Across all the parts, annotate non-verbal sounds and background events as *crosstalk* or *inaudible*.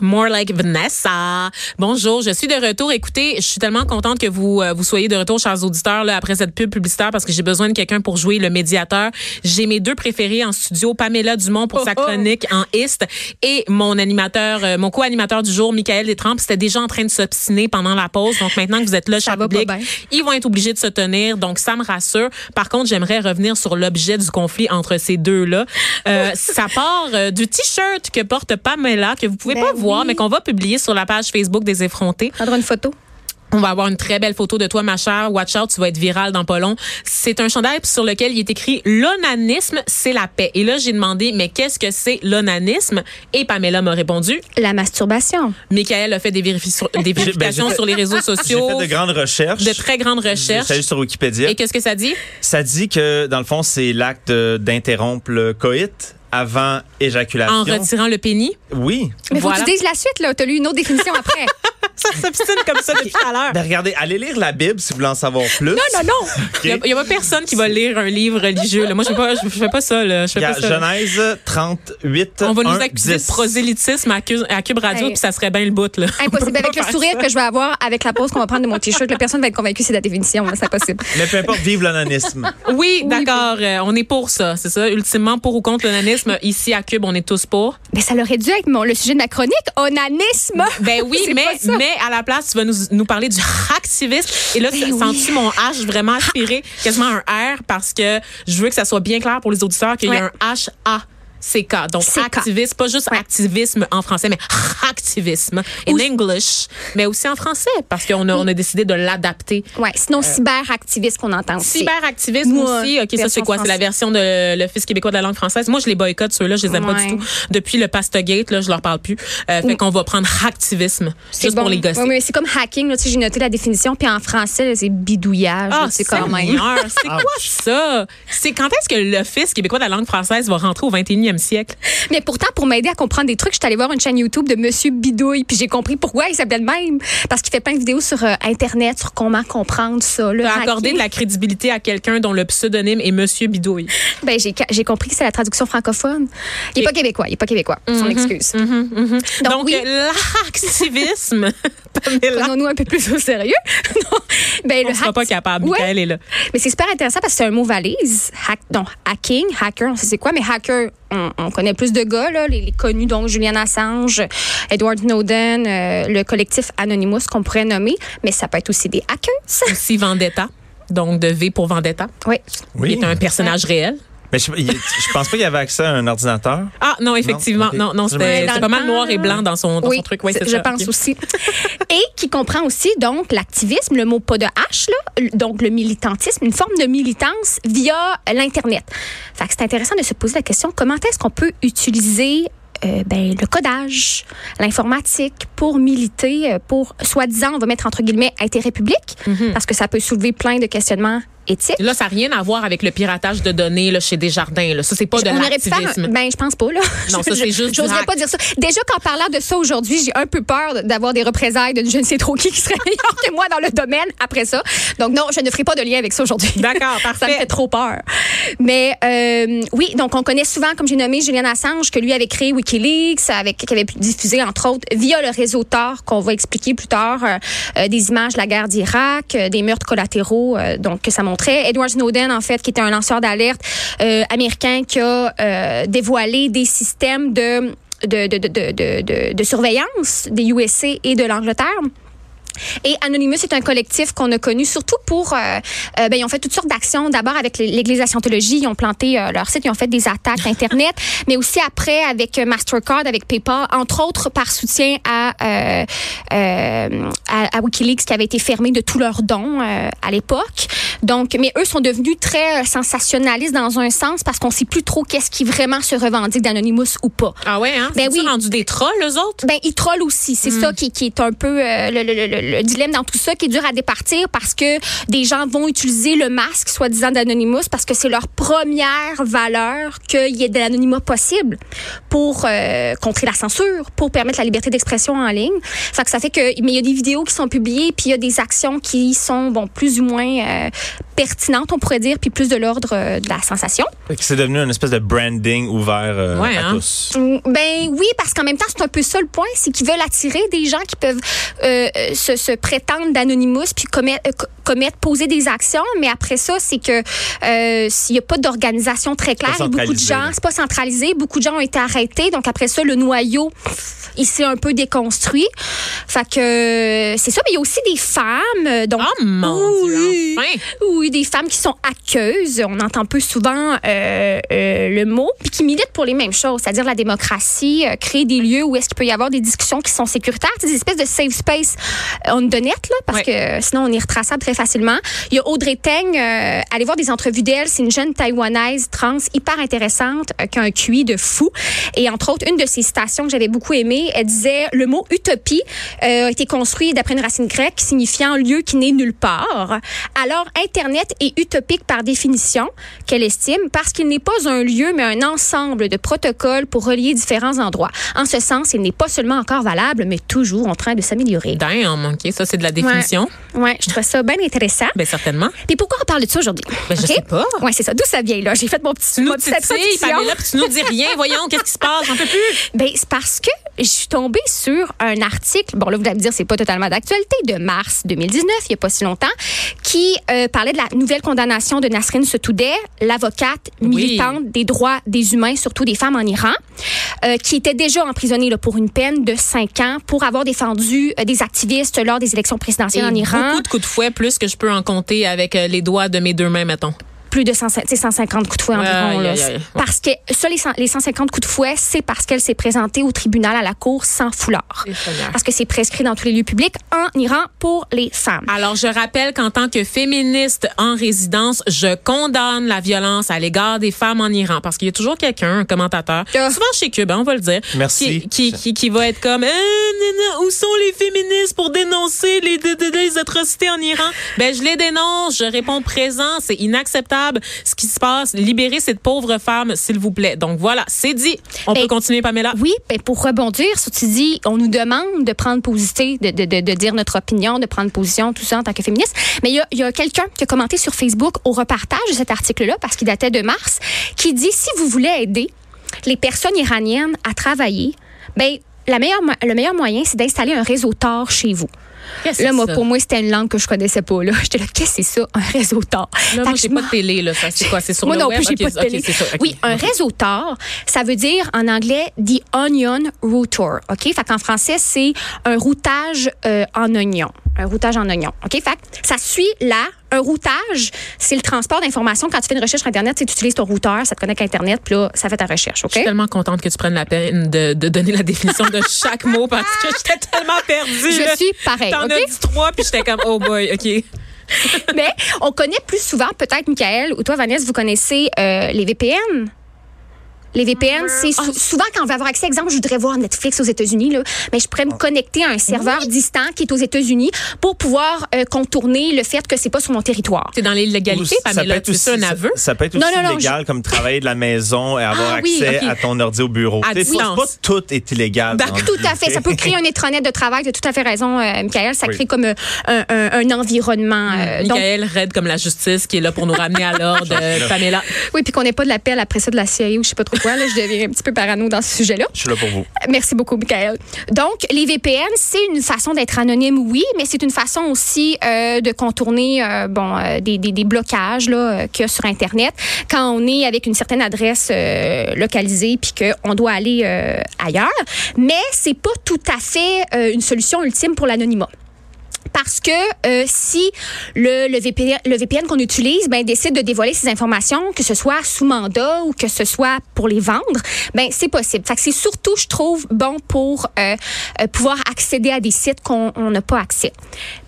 more like Vanessa. Bonjour, je suis de retour. Écoutez, je suis tellement contente que vous euh, vous soyez de retour, chers auditeurs, là, après cette pub publicitaire, parce que j'ai besoin de quelqu'un pour jouer le médiateur. J'ai mes deux préférés en studio, Pamela Dumont pour sa Oh, oh. chronique en Ist et mon animateur, euh, mon co-animateur du jour, Michael Détrempe, c'était déjà en train de s'obstiner pendant la pause. Donc maintenant que vous êtes là, cher public, ils vont être obligés de se tenir. Donc ça me rassure. Par contre, j'aimerais revenir sur l'objet du conflit entre ces deux-là. Euh, *laughs* ça part euh, du t-shirt que porte Pamela, que vous pouvez Ben pas voir, oui. mais qu'on va publier sur la page Facebook des effrontés. Prendre une photo. On va avoir une très belle photo de toi, ma chère. Watch out, tu vas être viral dans pas long. C'est un chandail sur lequel il est écrit l'onanisme, c'est la paix. Et là, j'ai demandé, mais qu'est-ce que c'est l'onanisme? Et Pamela m'a répondu. La masturbation. Michael a fait des, vérifi- des *laughs* ben, vérifications sur les réseaux *laughs* J'ai sociaux. fait de grandes recherches. de très grandes recherches. J'ai sur Wikipédia. Et qu'est-ce que ça dit? Ça dit que, dans le fond, c'est l'acte d'interrompre le coït avant éjaculation. En retirant le pénis? Oui. Mais faut Voilà. que tu dises la suite, là. T'as lu une autre définition après. *laughs* *laughs* Ça s'obstine comme ça depuis tout à l'heure. Ben regardez, allez lire la Bible si vous voulez en savoir plus. non, non, non. Il n'y a, pas personne qui va lire un livre religieux. là. Moi, je ne fais, pas- je fais pas ça. Là. Je fais Il y a pas ça. Genèse 38, On va nous 1, accuser 10. de prosélytisme à, Cube- à Cube Radio, Hey. puis ça serait bien le bout. Là. Impossible. Peut Avec le sourire ça. que je vais avoir avec la pause qu'on va prendre de mon t-shirt, personne va être convaincue que c'est la définition. C'est impossible. Mais peu importe, vive l'onanisme. Oui, d'accord. euh, on est pour ça, c'est ça? Ultimement, pour ou contre l'onanisme. Ici, à Cube, on est tous pour. Mais ça aurait dû être mon, le sujet de ma chronique. Onanisme. Ben oui, mais. Mais à la place, tu vas nous, nous parler du hacktivisme. Et là, Ben sens-tu mon H vraiment aspiré quasiment un R parce que je veux que ça soit bien clair pour les auditeurs qu'il y a un H-A. CK. Donc, CK. activisme, pas juste Ouais. activisme en français, mais activisme in Ou- English, mais aussi en français parce qu'on a, on a décidé de l'adapter. Ouais. Sinon, cyberactiviste qu'on entend aussi. Cyberactivisme aussi. OK, ça, c'est quoi? C'est la version de l'Office québécois de la langue française. Moi, je les boycotte, ceux-là. Je les aime pas du tout. Depuis le Pastogate, là, je leur parle plus. Euh, fait qu'on va prendre activisme. C'est Juste bon. pour les gosser. Ouais, mais c'est comme hacking. Là, tu sais, j'ai noté la définition. Puis en français, c'est bidouillage. Ah, c'est quand même. C'est quoi ça? C'est quand est-ce que l'Office québécois de la langue française va rentrer au 21e siècle? Mais pourtant, pour m'aider à comprendre des trucs, je suis allée voir une chaîne YouTube de Monsieur Bidouille, puis j'ai compris pourquoi il s'appelle de même. Parce qu'il fait plein de vidéos sur euh, Internet sur comment comprendre ça. Le accordé de la crédibilité à quelqu'un dont le pseudonyme est Monsieur Bidouille. Ben, j'ai, compris que c'est la traduction francophone. Il est pas québécois, il est pas québécois. Son excuse. Donc, Donc, oui. euh, l'activisme, *laughs* Prenons-nous un peu plus au sérieux. *laughs* non. Ben, on le sera pas capable. Ouais. Est là. Mais c'est super intéressant parce que c'est un mot valise. Hack, donc, hacking, hacker, on sait c'est quoi, mais hacker, on, on connaît plus de gars, là, les, les connus, donc Julian Assange, Edward Snowden, euh, le collectif Anonymous qu'on pourrait nommer, mais ça peut être aussi des hackers. Aussi Vendetta. Donc, de V pour Vendetta. Oui. Oui. Il est un personnage réel. Mais je, il- je pense pas qu'il y avait accès à un ordinateur. Ah, non, effectivement. Non, Non, c'était pas mal noir et blanc dans son, dans oui, son truc. C'est je ça. pense aussi. Et qui comprend aussi donc l'activisme, le mot pas de H, là, donc le militantisme, une forme de militance via l'Internet. Fait que c'est intéressant de se poser la question comment est-ce qu'on peut utiliser euh, ben, le codage, l'informatique pour militer, euh, pour soi-disant, on va mettre entre guillemets intérêt public, Mhm. parce que ça peut soulever plein de questionnements éthiques. Là, ça n'a rien à voir avec le piratage de données là, chez Desjardins. Là. Ça, c'est pas de l'activisme. Ben, je pense pas, là. Non, ça, *laughs* c'est juste J'oserais pas dire ça. Déjà qu'en parlant de ça aujourd'hui, j'ai un peu peur d'avoir des représailles de je ne sais trop qui qui serait meilleur *laughs* que moi dans le domaine après ça. Donc, non, je ne ferai pas de lien avec ça aujourd'hui. D'accord, *laughs* Ça me parfait. fait trop peur. Mais euh, oui, donc on connaît souvent, comme j'ai nommé, Julian Assange, que lui avait créé Wikileaks, avec, qui avait pu diffuser, entre autres, via le réseau Tor, qu'on va expliquer plus tard, euh, euh, des images de la guerre d'Irak, euh, des meurtres collatéraux, euh, donc que ça montrait. Edward Snowden, en fait, qui était un lanceur d'alerte euh, américain qui a euh, dévoilé des systèmes de, de, de, de, de, surveillance des USA et de l'Angleterre Et Anonymous est un collectif qu'on a connu surtout pour, euh, euh, ben, ils ont fait toutes sortes d'actions. D'abord avec l'Église de la Scientologie, ils ont planté euh, leur site, ils ont fait des attaques Internet, *laughs* mais aussi après avec Mastercard, avec PayPal, entre autres par soutien à, à, à, WikiLeaks qui avait été fermé de tous leurs dons à l'époque. Donc, mais eux sont devenus très sensationnalistes dans un sens parce qu'on sait plus trop qu'est-ce qui vraiment se revendique d'Anonymous ou pas. Ah ouais, hein? Ben oui. rendu des trolls, eux autres? Ben, ils trollent aussi. C'est ça qui, qui est un peu le, le, le, le dilemme dans tout ça qui est dur à départir parce que des gens vont utiliser le masque, soi-disant d'Anonymous, parce que c'est leur première valeur qu'il y ait de l'anonymat possible pour euh, contrer la censure, pour permettre la liberté d'expression en ligne. Fait que ça fait que, mais il y a des vidéos qui sont publiées, puis il y a des actions qui sont, bon, plus ou moins euh, pertinentes, on pourrait dire, puis plus de l'ordre euh, de la sensation. C'est devenu une espèce de branding ouvert euh, Ouais, à hein? tous. Mm, Ben oui, parce qu'en même temps, c'est un peu ça le point, c'est qu'ils veulent attirer des gens qui peuvent euh, euh, se, se prétendre d'anonymous puis commettre, euh, co- commettre, poser des actions, mais après ça, c'est que euh, s'il n'y a pas d'organisation très claire, beaucoup de gens, c'est pas centralisé, beaucoup de gens ont été arrêtés, donc après ça, le noyau, il s'est un peu déconstruit. Fait que euh, c'est ça, mais il y a aussi des femmes, donc Oh mon oui. Dieu, enfin! oui, des femmes qui sont aqueuses. On entend peu souvent euh, euh, le mot, puis qui militent pour les mêmes choses, c'est-à-dire la démocratie, euh, créer des lieux où est-ce qu'il peut y avoir des discussions qui sont sécuritaires, des espèces de safe space on the net, là, parce que sinon on est retraçable très facilement. Il y a Audrey Teng, euh, allez voir des entrevues d'elle, c'est une jeune taïwanaise trans hyper intéressante, euh, qui a un QI de fou. Et entre autres, une de ses citations que j'avais beaucoup aimée, elle disait le mot utopie euh, a été construit d'après une racine grecque signifiant lieu qui n'est nulle part. Alors, Internet est utopique par définition, qu'elle estime, parce qu'il n'est pas un lieu, mais un ensemble de protocoles pour relier différents endroits. En ce sens, il n'est pas seulement encore valable, mais toujours en train de s'améliorer. Damn, OK, ça, c'est de la définition. Ouais, je trouve ça bien intéressant. Ben, certainement. Puis pourquoi on parle de ça aujourd'hui? Ben, je sais pas. Ouais, c'est ça. D'où ça vient, là? J'ai fait mon petit, nous ma petite. Pamela, puis tu nous dis rien. Voyons, qu'est-ce qui se passe? J'en peux plus. Ben, c'est parce que je suis tombée sur un article, bon là, vous allez me dire, c'est pas totalement d'actualité, de mars 2019, il y a pas si longtemps, qui euh, parlait de la nouvelle condamnation de Nasrin Sotoudeh, l'avocate militante des droits des humains, surtout des femmes en Iran, euh, qui était déjà emprisonnée là, pour une peine de cinq ans pour avoir défendu euh, des activistes lors des élections présidentielles Et en Iran. beaucoup de coups de fouet, plus que je peux en compter avec euh, les doigts de mes deux mains, mettons. Plus de 100 tu sais, 150 coups de fouet environ. Là. Parce que ça, les, 100 les 150 coups de fouet, c'est parce qu'elle s'est présentée au tribunal à la cour sans foulard. Parce que c'est prescrit dans tous les lieux publics en Iran pour les femmes. Alors, je rappelle qu'en tant que féministe en résidence, je condamne la violence à l'égard des femmes en Iran. Parce qu'il y a toujours quelqu'un, un commentateur, Ah. souvent chez Cube, hein, on va le dire, Merci. Qui, qui, qui, qui va être comme, Euh, où sont les féministes pour dénoncer les, les atrocités en Iran? Ben, je les dénonce, je réponds présent, c'est inacceptable ce qui se passe. Libérez cette pauvre femme, s'il vous plaît. Donc voilà, c'est dit. On Ben, peut continuer, Pamela? Oui, ben pour rebondir, sur tu dis, on nous demande de prendre position, de, de, de, de dire notre opinion, de prendre position, tout ça en tant que féministe. Mais il y a, quelqu'un qui a commenté sur Facebook au repartage de cet article-là, parce qu'il datait de mars, qui dit si vous voulez aider les personnes iraniennes à travailler, ben la meilleure, le meilleur moyen, c'est d'installer un réseau Tor chez vous. Là, moi, pour moi, c'était une langue que je connaissais pas. Là, *laughs* j'étais là, qu'est-ce que c'est ça, un réseau Tor Là, Fait moi, j'ai pas de télé, là. C'est quoi? C'est sur moi le non web? plus, pas de télé. ça. Oui, un réseau Tor, ça veut dire en anglais the onion router. OK? Fait qu'en français, c'est un routage euh, en oignon. Un routage en oignon. OK? Fait que ça suit là. Un routage, c'est le transport d'informations. Quand tu fais une recherche sur Internet, tu utilises ton routeur, ça te connecte à Internet, puis là, ça fait ta recherche. OK? Je suis tellement contente que tu prennes la peine de, de donner la définition de chaque mot parce que *laughs* j'étais tellement perdue. Je là. suis pareil, T'en OK? as dit trois, puis j'étais comme, oh boy, OK. *laughs* Mais on connaît plus souvent, peut-être, Michael, ou toi, Vanessa, vous connaissez euh, les VPN. Les VPN, c'est sou- souvent quand on va avoir accès, exemple, je voudrais voir Netflix aux États-Unis, là, mais je pourrais me connecter à un serveur distant qui est aux États-Unis pour pouvoir euh, contourner le fait que c'est pas sur mon territoire. T'es dans l'illégalité, ça Pamela. aussi, ça un ça- aveu? Ça, peut être aussi Non, non, non, illégal comme travailler de la maison et avoir Ah oui, accès à ton ordi au bureau. À distance. pas tout est illégal. Dans Tout à fait. Ça peut créer un intranet de travail. Tu as tout à fait raison, euh, Michael. Ça Oui. crée comme euh, un, un- un environnement. euh, donc, Michael, raide comme la justice, qui est là pour nous ramener à l'ordre. *laughs* Pamela. oui, puis qu'on n'ait pas de l'appel après ça de la CIA ou je sais pas trop Là, je deviens un petit peu parano dans ce sujet-là. Je suis là pour vous. Merci beaucoup, Michael. Donc, les VPN, c'est une façon d'être anonyme, oui, mais c'est une façon aussi euh, de contourner euh, bon, euh, des, des, des blocages là, qu'il y a sur Internet quand on est avec une certaine adresse localisée puis qu'on doit aller ailleurs. Mais c'est pas tout à fait une solution ultime pour l'anonymat. Parce que euh, si le, VPN, qu'on utilise ben, décide de dévoiler ces informations, que ce soit sous mandat ou que ce soit pour les vendre, ben c'est possible. C'est surtout, je trouve, bon pour euh, euh, pouvoir accéder à des sites qu'on on n'a pas accès.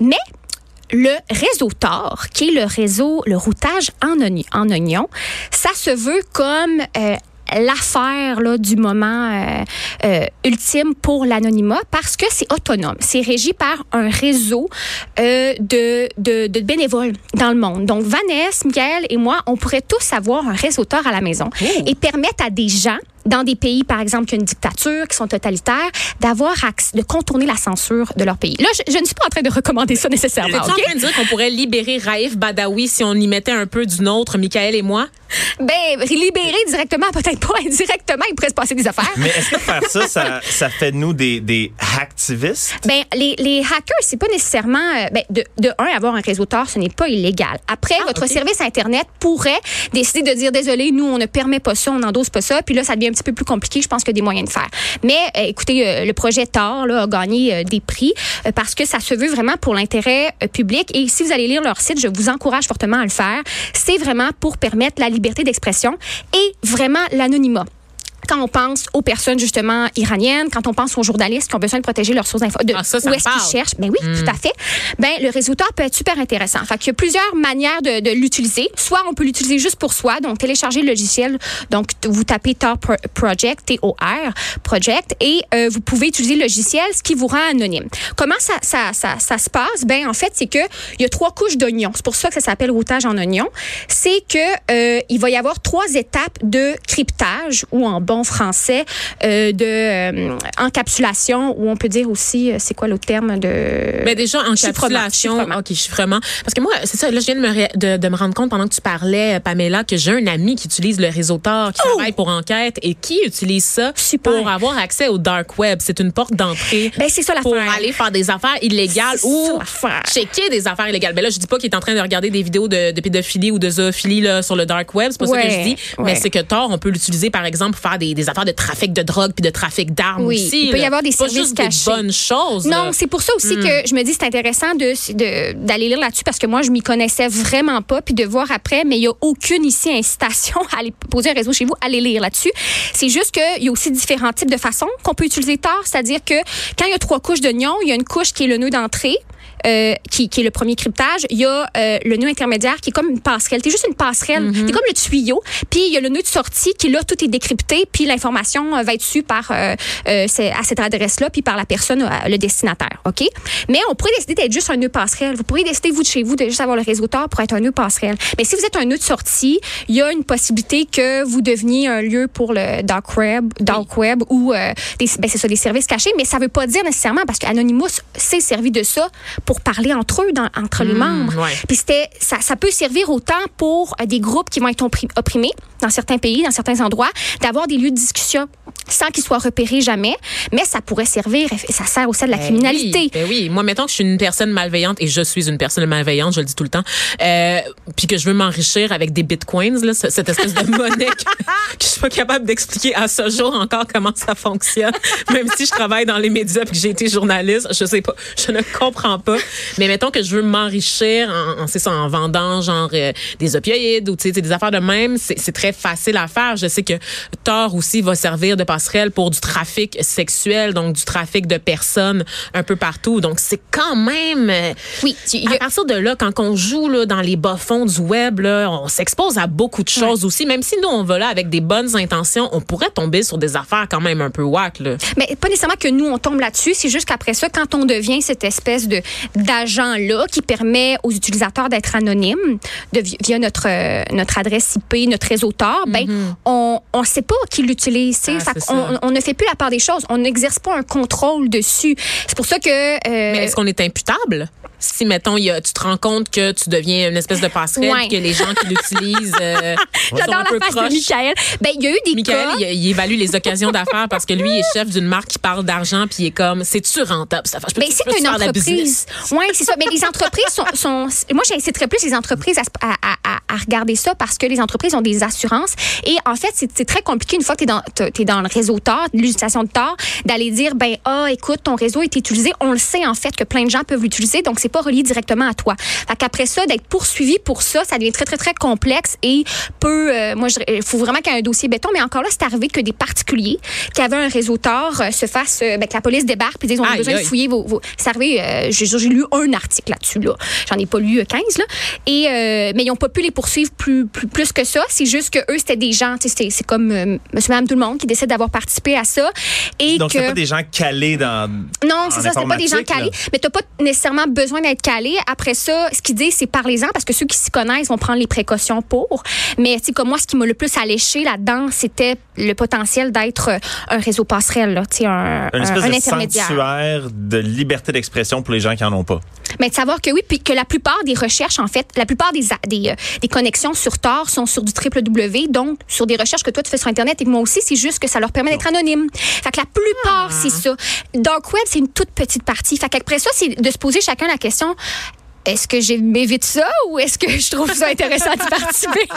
Mais le réseau Tor, qui est le réseau, le routage en, oignon, ça se veut comme l'affaire là, du moment euh, euh, ultime pour l'anonymat parce que c'est autonome. C'est régi par un réseau euh, de, de, de, bénévoles dans le monde. Donc, Vanessa, Michael et moi, on pourrait tous avoir un réseau Tor à la maison et permettre à des gens dans des pays, par exemple, qui ont une dictature, qui sont totalitaires, d'avoir de contourner la censure de leur pays. Là, je, je ne suis pas en train de recommander ça nécessairement. Tu es okay? en train de dire qu'on pourrait libérer Raif Badawi si on y mettait un peu du nôtre, Michael et moi? Ben, libérer directement, peut-être pas indirectement, il pourrait se passer des affaires. Mais est-ce que faire ça, ça, ça fait de nous des, des hacktivistes? Ben, les, les hackers, c'est pas nécessairement, euh, ben, de, de un, avoir un réseau Tor, ce n'est pas illégal. Après, Ah, votre service Internet pourrait décider de dire, désolé, nous, on ne permet pas ça, on n'endosse pas ça, puis là, ça devient un petit peu plus compliqué, je pense a des moyens de faire. Mais, euh, écoutez, euh, le projet Tor, a gagné euh, des prix parce que ça se veut vraiment pour l'intérêt public. Et si vous allez lire leur site, je vous encourage fortement à le faire. C'est vraiment pour permettre la liberté d'expression et vraiment l'anonymat quand on pense aux personnes justement iraniennes, quand on pense aux journalistes qui ont besoin de protéger leurs sources d'infos, de Ah, ça, ça où est-ce qu'ils. Hmm. cherchent, ben oui, tout à fait. Ben le Tor peut être super intéressant. Fait qu'il y a plusieurs manières de, de l'utiliser. Soit on peut l'utiliser juste pour soi, donc télécharger le logiciel. Donc vous tapez Tor Pro- Project, T-O-R Project, et euh, vous pouvez utiliser le logiciel, ce qui vous rend anonyme. Comment ça, ça, ça, ça se passe? Ben en fait, c'est que il y a trois couches d'oignons. C'est pour ça que ça s'appelle routage en oignon. C'est que euh, il va y avoir trois étapes de cryptage ou en bon français euh, de euh, encapsulation ou on peut dire aussi euh, c'est quoi l'autre terme de Ben déjà, encapsulation, chiffrement. OK, chiffrement. Parce que moi, c'est ça, là, je viens de me, de, de me rendre compte pendant que tu parlais, euh, Pamela, que j'ai un ami qui utilise le réseau Tor, qui travaille pour enquête et qui utilise ça Oh! Super. pour avoir accès au dark web. C'est une porte d'entrée Ben, c'est ça pour aller faire des affaires illégales ou checker des affaires illégales. Ben là, je dis pas qu'il est en train de regarder des vidéos de, de pédophilie ou de zoophilie là, sur le dark web, c'est pas ça que Ouais, je dis, mais ouais. c'est que Tor, on peut l'utiliser par exemple pour faire des, des affaires de trafic de drogue puis de trafic d'armes Oui, aussi. il peut y là. avoir des C'est pas services juste cachés. des bonnes choses. Non, c'est pour ça aussi que je me dis c'est intéressant de d'aller lire là-dessus parce que moi je m'y connaissais vraiment pas puis de voir après mais il y a aucune ici incitation à aller poser un réseau chez vous, aller lire là-dessus. C'est juste qu'il y a aussi différents types de façons qu'on peut utiliser Tor, c'est-à-dire que quand il y a trois couches d'oignons, il y a une couche qui est le nœud d'entrée euh, qui, qui est le premier cryptage. Il y a euh, le nœud intermédiaire qui est comme une passerelle. C'est juste une passerelle. C'est comme le tuyau. Puis il y a le nœud de sortie qui là tout est décrypté. Puis l'information euh, va être su par euh, euh, c'est- à cette adresse-là puis par la personne, le destinataire. Ok? Mais on pourrait décider d'être juste un nœud passerelle. Vous pourriez décider vous de chez vous de juste avoir le réseau Tor pour être un nœud passerelle. Mais si vous êtes un nœud de sortie, il y a une possibilité que vous deveniez un lieu pour le dark web, dark web ou euh, ben, c'est ça des services cachés. Mais ça veut pas dire nécessairement parce que Anonymous s'est servi de ça pour parler entre eux, dans- entre les membres. ouais. Puis c'était, ça, ça peut servir autant pour euh, des groupes qui vont être oppri- opprimés dans certains pays, dans certains endroits, d'avoir des lieux de discussion sans qu'ils soient repérés jamais. Mais ça pourrait servir, et ça sert aussi à de la Ben criminalité. Oui, ben oui, moi mettons que je suis une personne malveillante et je suis une personne malveillante, je le dis tout le temps, euh, puis que je veux m'enrichir avec des bitcoins, là, cette espèce de monnaie que, *laughs* que je suis pas capable d'expliquer à ce jour encore comment ça fonctionne, même si je travaille dans les médias puis que j'ai été journaliste, je sais pas, je ne comprends pas. Mais mettons que je veux m'enrichir en, en, c'est ça, en vendant genre euh, des opioïdes ou des affaires de même, c'est très facile à faire. Je sais que Tor aussi va servir de passerelle pour du trafic sexuel, donc du trafic de personnes un peu partout. Donc c'est quand même euh, Oui, a- à partir de là, quand on joue là, dans les bas-fonds du web, là, on s'expose à beaucoup de choses aussi. Même si nous, on va là avec des bonnes intentions, on pourrait tomber sur des affaires quand même un peu whack. Là. Mais pas nécessairement que nous, on tombe là-dessus. C'est juste qu'après ça, quand on devient cette espèce de d'agent-là qui permet aux utilisateurs d'être anonymes de, via notre, euh, notre adresse IP, notre réseau Tor, ben, on ne sait pas qui l'utilise. Mm-hmm. Ah, on, ne fait plus la part des choses. On n'exerce pas un contrôle dessus. C'est pour ça que... euh, Mais est-ce qu'on est imputable? Si, mettons, il y a, tu te rends compte que tu deviens une espèce de passerelle, Ouais. que les gens qui l'utilisent euh, *laughs* J'adore la face de Michael. Ben, il y a eu des Michael, cas... il, il évalue les occasions d'affaires parce que lui, il est chef d'une marque qui parle d'argent, puis il est comme, c'est-tu rentable, ça? Ben, c'est une entreprise. Oui, c'est ça. Mais les entreprises sont, sont- moi, j'inciterais plus les entreprises à, se- à- à- à- à regarder ça parce que les entreprises ont des assurances. Et en fait, c'est très compliqué une fois que tu es dans, es dans le réseau TOR, l'utilisation de TOR, d'aller dire, ben, ah, écoute, ton réseau est utilisé. On le sait, en fait, que plein de gens peuvent l'utiliser, donc c'est pas relié directement à toi. Fait qu'après ça, d'être poursuivi pour ça, ça devient très, très, très complexe et peut, euh, moi, il faut vraiment qu'il y ait un dossier béton. Mais encore là, c'est arrivé que des particuliers qui avaient un réseau TOR euh, se fassent, ben, que la police débarque puis disent, on a besoin de fouiller vos, vos... C'est arrivé, j'ai lu un article là-dessus, là. J'en ai pas lu 15, là. Et, mais ils ont pas pu les poursuivre plus, plus, plus que ça. C'est juste que eux, c'était des gens, c'est comme euh, monsieur, madame, tout le monde qui décide d'avoir participé à ça. Et Donc, que... pas des gens calés dans. Non, c'est ça, c'est pas des gens calés. Mais t'as pas nécessairement besoin d'être calé. Après ça, ce qu'ils disent, c'est parlez-en parce que ceux qui s'y connaissent vont prendre les précautions pour. Mais, tu comme moi, ce qui m'a le plus alléché là-dedans, c'était le potentiel d'être euh, un réseau passerelle, là, un, Une espèce un, de intermédiaire. sanctuaire de liberté d'expression pour les gens qui en ont pas. Mais de savoir que oui, puis que la plupart des recherches, en fait, la plupart des, des, euh, des connexions sur Tor sont sur du www, donc sur des recherches que toi tu fais sur Internet et que moi aussi, c'est juste que ça leur permet d'être anonyme. Fait que la plupart, c'est ça. Dark Web, c'est une toute petite partie. Fait qu'après ça, c'est de se poser chacun la question question est-ce que j'évite ça ou est-ce que je trouve ça intéressant de participer?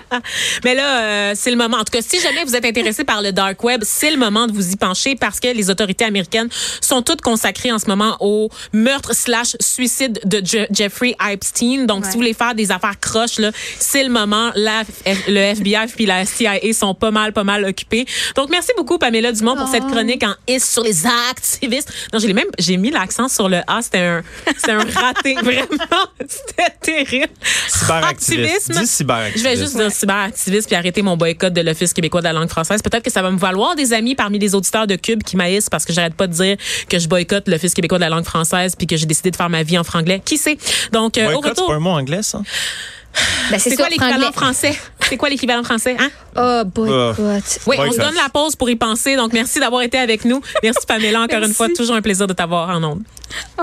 *laughs* Mais là, euh, c'est le moment. En tout cas, si jamais vous êtes intéressé par le dark web, c'est le moment de vous y pencher parce que les autorités américaines sont toutes consacrées en ce moment au meurtre slash suicide de Je Jeffrey Epstein. Donc, ouais. si vous voulez faire des affaires croches, c'est le moment. La, le FBI puis la CIA sont pas mal, pas mal occupés. Donc, merci beaucoup, Pamela Dumont, pour oh. cette chronique en is sur les activistes. Non, j'ai même, j'ai mis l'accent sur le A. C'était un, c'est un raté. *laughs* Vraiment. C'était terrible. Cyberactivisme. Dis cyberactivisme. Je vais juste dire cyberactivisme puis arrêter mon boycott de l'Office québécois de la langue française. Peut-être que ça va me valoir des amis parmi les auditeurs de Cube qui maïssent parce que j'arrête pas de dire que je boycotte l'Office québécois de la langue française puis que j'ai décidé de faire ma vie en franglais. Qui sait? Donc, euh, au retour. C'est pas un mot anglais, ça? Ben, c'est quoi l'équivalent français? C'est quoi l'équivalent français? Hein? Oh, boycott. Oui, on se donne la pause pour y penser. Donc, merci d'avoir été avec nous. Merci, Pamela, encore merci. une fois. Toujours un plaisir de t'avoir en ondes. Oh.